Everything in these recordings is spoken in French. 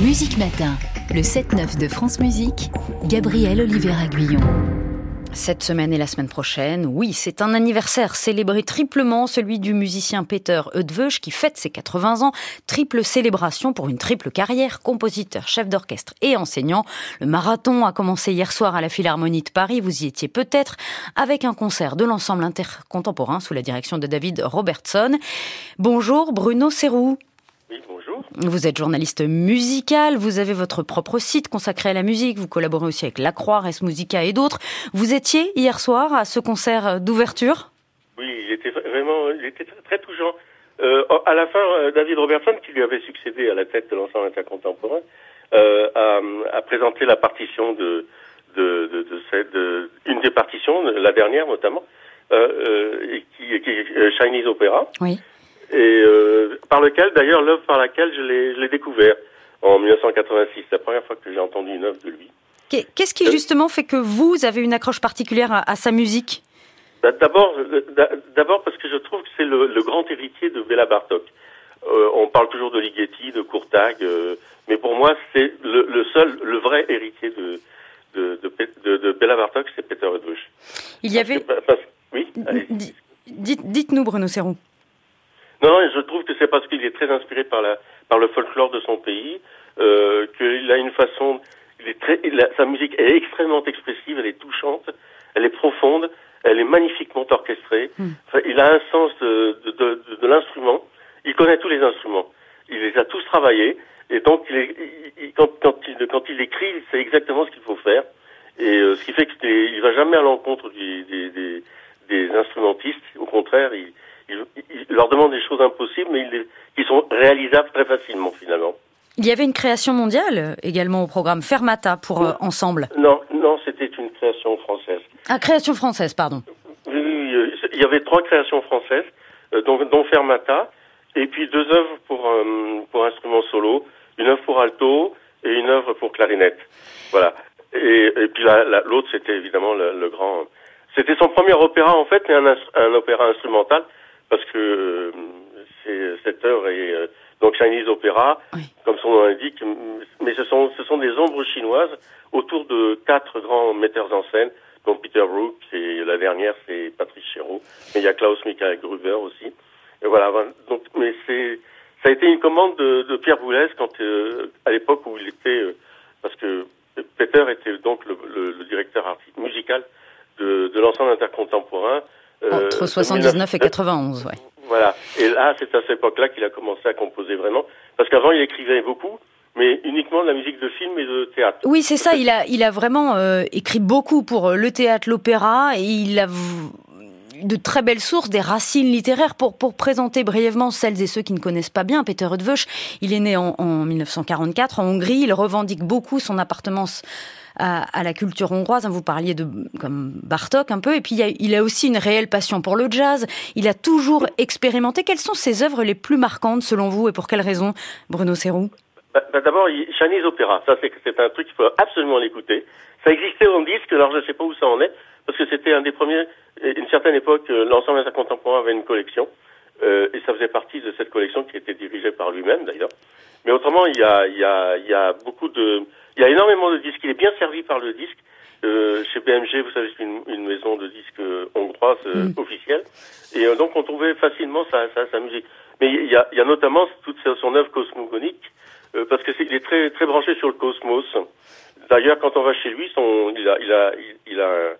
Musique Matin, le 7-9 de France Musique, Gabriel Oliver Guillon. Cette semaine et la semaine prochaine, oui, c'est un anniversaire célébré triplement, celui du musicien Peter Eötvös qui fête ses 80 ans. Triple célébration pour une triple carrière, compositeur, chef d'orchestre et enseignant. Le marathon a commencé hier soir à la Philharmonie de Paris, vous y étiez peut-être, avec un concert de l'ensemble intercontemporain sous la direction de David Robertson. Bonjour Bruno Serrou. Vous êtes journaliste musical, vous avez votre propre site consacré à la musique, vous collaborez aussi avec La Croix, Res Musica et d'autres. Vous étiez hier soir à ce concert d'ouverture? Oui, il était vraiment il était très, touchant. Euh, à la fin, euh, David Robertson, qui lui avait succédé à la tête de l'ensemble intercontemporain, euh, a, présenté la partition de, de, de, de cette, une des partitions, la dernière notamment, euh, qui, qui est Chinese Opera. Oui et euh, par lequel, d'ailleurs, l'œuvre par laquelle je l'ai découvert en 1986. C'est la première fois que j'ai entendu une œuvre de lui. Qu'est-ce qui euh, justement fait que vous avez une accroche particulière à, sa musique? Bah, D'abord, d'abord parce que je trouve que c'est le, grand héritier de Béla Bartok. Euh, on parle toujours de Ligeti, de Courtag, euh, mais pour moi, c'est le, le, seul, le vrai héritier de de, de, de, Béla Bartok, c'est Peter Eötvös. Il y avait. oui. Dites-nous, Bruno Serron. Non, non, je trouve que c'est parce qu'il est très inspiré par la par le folklore de son pays, euh, qu'il a une façon, il est très, sa musique est extrêmement expressive, elle est touchante, elle est profonde, elle est magnifiquement orchestrée. Hmm. Enfin, il a un sens de, de, de, de l'instrument. Il connaît tous les instruments. Il les a tous travaillés. Et donc, il est, il, quand, quand, il, quand il écrit, sait exactement ce qu'il faut faire. Et euh, ce qui fait qu'il ne va jamais à l'encontre des, des, des, instrumentistes. Au contraire, il, il, leur demande des choses impossibles, mais qui sont réalisables très facilement finalement. Il y avait une création mondiale également au programme Fermata pour euh, Ensemble. Non, non, c'était une création française. Ah, création française, pardon. Oui, euh, il y avait trois créations françaises, euh, dont, dont, Fermata, et puis deux œuvres pour pour instruments solo, une œuvre pour alto et une œuvre pour clarinette. Voilà. Et, et puis l'autre, c'était évidemment le, grand. C'était son premier opéra en fait, mais un, un opéra instrumental parce que euh, cette œuvre est euh, donc Chinese Opera, comme son nom l'indique, mais ce sont ce sont des ombres chinoises autour de quatre grands metteurs en scène, dont Peter Brook et la dernière c'est Patrice Chéreau, mais il y a Klaus Michael Gruber aussi. Et voilà, donc mais c'est ça a été une commande de, de Pierre Boulez quand euh, à l'époque où il était parce que Peter était donc le, le, le directeur musical de, de l'ensemble intercontemporain euh, Entre 79 et 91, ouais. Voilà. Et là, c'est à cette époque-là qu'il a commencé à composer vraiment. Parce qu'avant, il écrivait beaucoup, mais uniquement de la musique de film et de théâtre. Oui, c'est ça. Il a, il a vraiment euh, écrit beaucoup pour euh, le théâtre, l'opéra, et il a de très belles sources, des racines littéraires. Pour, pour présenter brièvement celles et ceux qui ne connaissent pas bien Peter Eötvös, il est né en, en 1944 en Hongrie. Il revendique beaucoup son appartenance à, la culture hongroise. Vous parliez de comme Bartok un peu, et puis il a, aussi une réelle passion pour le jazz. Il a toujours expérimenté. Quelles sont ses œuvres les plus marquantes selon vous, et pour quelles raisons, Bruno Serrou? Bah, bah, D'abord, Chinese Opera, ça c'est un truc qu'il faut absolument l'écouter. Ça existait en disque, alors je ne sais pas où ça en est, parce que c'était un des premiers. Une certaine époque, euh, l'ensemble contemporain avait une collection. Euh, et ça faisait partie de cette collection qui était dirigée par lui-même d'ailleurs. Mais autrement, il y a, il y, a, il y a beaucoup de, il y a énormément de disques. Il est bien servi par le disque. Euh, chez BMG, vous savez, c'est une, une, maison de disques hongroise euh, mm. officielle, et euh, donc on trouvait facilement sa, sa, sa, musique. Mais il y a, il y a notamment toute son œuvre cosmogonique, euh, parce que est, il est très très branché sur le cosmos. D'ailleurs, quand on va chez lui, son, il a, il a, il, a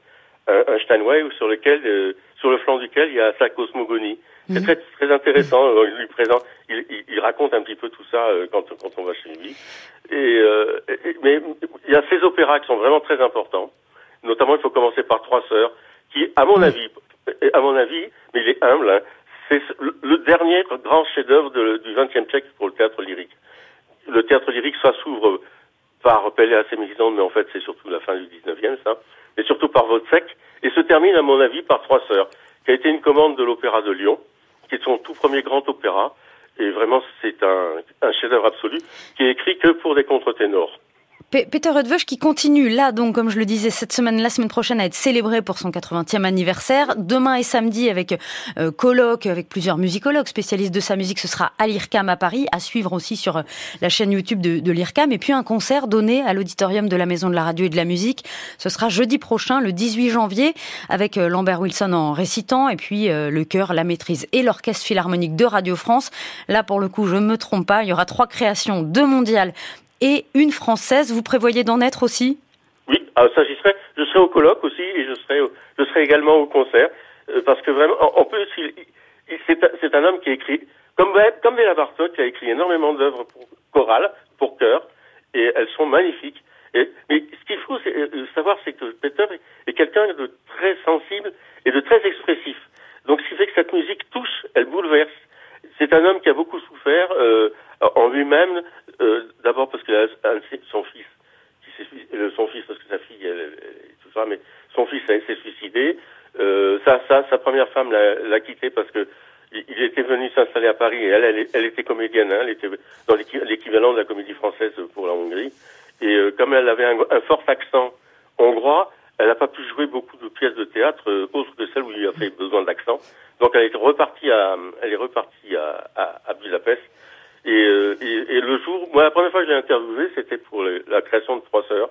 un, un Steinway sur lequel, sur le flanc duquel il y a sa cosmogonie. C'est très, très intéressant. Euh, il lui présente, il, il, raconte un petit peu tout ça euh, quand, quand on va chez lui. Euh, et, mais il y a ces opéras qui sont vraiment très importants. Notamment, il faut commencer par Trois Sœurs, qui, à mon avis, à mon avis, mais il est humble, hein, c'est le, dernier grand chef-d'œuvre du XXe siècle pour le théâtre lyrique. Le théâtre lyrique, ça s'ouvre par Pelléas et Mélisande, mais en fait, c'est surtout la fin du XIXe, ça. Mais surtout par se termine, à mon avis, par Trois Sœurs, qui a été une commande de l'Opéra de Lyon qui est son tout premier grand opéra. Et vraiment, c'est un, un chef-d'œuvre absolu qui est écrit que pour des contre-ténors. Peter Rudveuch qui continue là, donc comme je le disais, cette semaine, la semaine prochaine à être célébré pour son 80e anniversaire. Demain et samedi avec euh, colloque, avec plusieurs musicologues spécialistes de sa musique, ce sera à l'IRCAM à Paris, à suivre aussi sur euh, la chaîne YouTube de, de l'IRCAM. Et puis un concert donné à l'auditorium de la Maison de la Radio et de la Musique. Ce sera jeudi prochain, le 18 janvier, avec euh, Lambert Wilson en récitant, et puis euh, le chœur, la maîtrise et l'orchestre philharmonique de Radio France. Là, pour le coup, je me trompe pas, il y aura trois créations, deux mondiales et une française. Vous prévoyez d'en être aussi Oui, ah, ça j'y serai. Je serai au colloque aussi et je serai, je serai également au concert euh, parce que vraiment, en, plus, c'est un homme qui écrit comme comme Béla Bartok qui a écrit énormément d'œuvres chorales, pour chœur, et elles sont magnifiques. Et, mais ce qu'il faut euh, savoir, c'est que Peter est, quelqu'un de très sensible et de très expressif. Donc, ce qui fait que cette musique touche, elle bouleverse. C'est un homme qui a beaucoup souffert euh, en lui-même, euh, d'abord parce que son fils, euh, son fils parce que sa fille, elle, tout ça, mais son fils s'est suicidé. Euh, sa, première femme l'a quitté parce que il était venu s'installer à Paris et elle, était comédienne, hein, elle était dans l'équivalent de la comédie française pour la Hongrie. Et euh, comme elle avait un, fort accent hongrois, elle n'a pas pu jouer beaucoup de pièces de théâtre autres que celles où il a fait besoin d'accent. Donc elle est repartie à Budapest. Et, euh, et, le jour, moi la première fois que je l'ai interviewé, c'était pour la création de Trois Sœurs,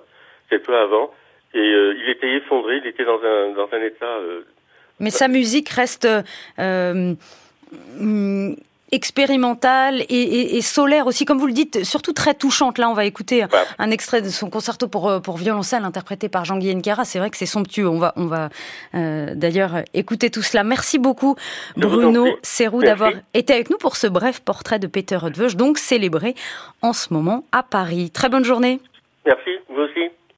c'est peu avant. Et euh, il était effondré, il était dans un dans un état. Mais sa musique reste expérimentale et, et, solaire aussi, comme vous le dites, surtout très touchante. Là, on va écouter un extrait de son concerto pour, euh, pour violoncelle interprété par Jean-Guy Nkara. C'est vrai que c'est somptueux. On va, on va euh, d'ailleurs écouter tout cela. Merci beaucoup, Bruno Serrou, d'avoir été avec nous pour ce bref portrait de Peter Rudveuch, donc célébré en ce moment à Paris. Très bonne journée. Merci, vous aussi.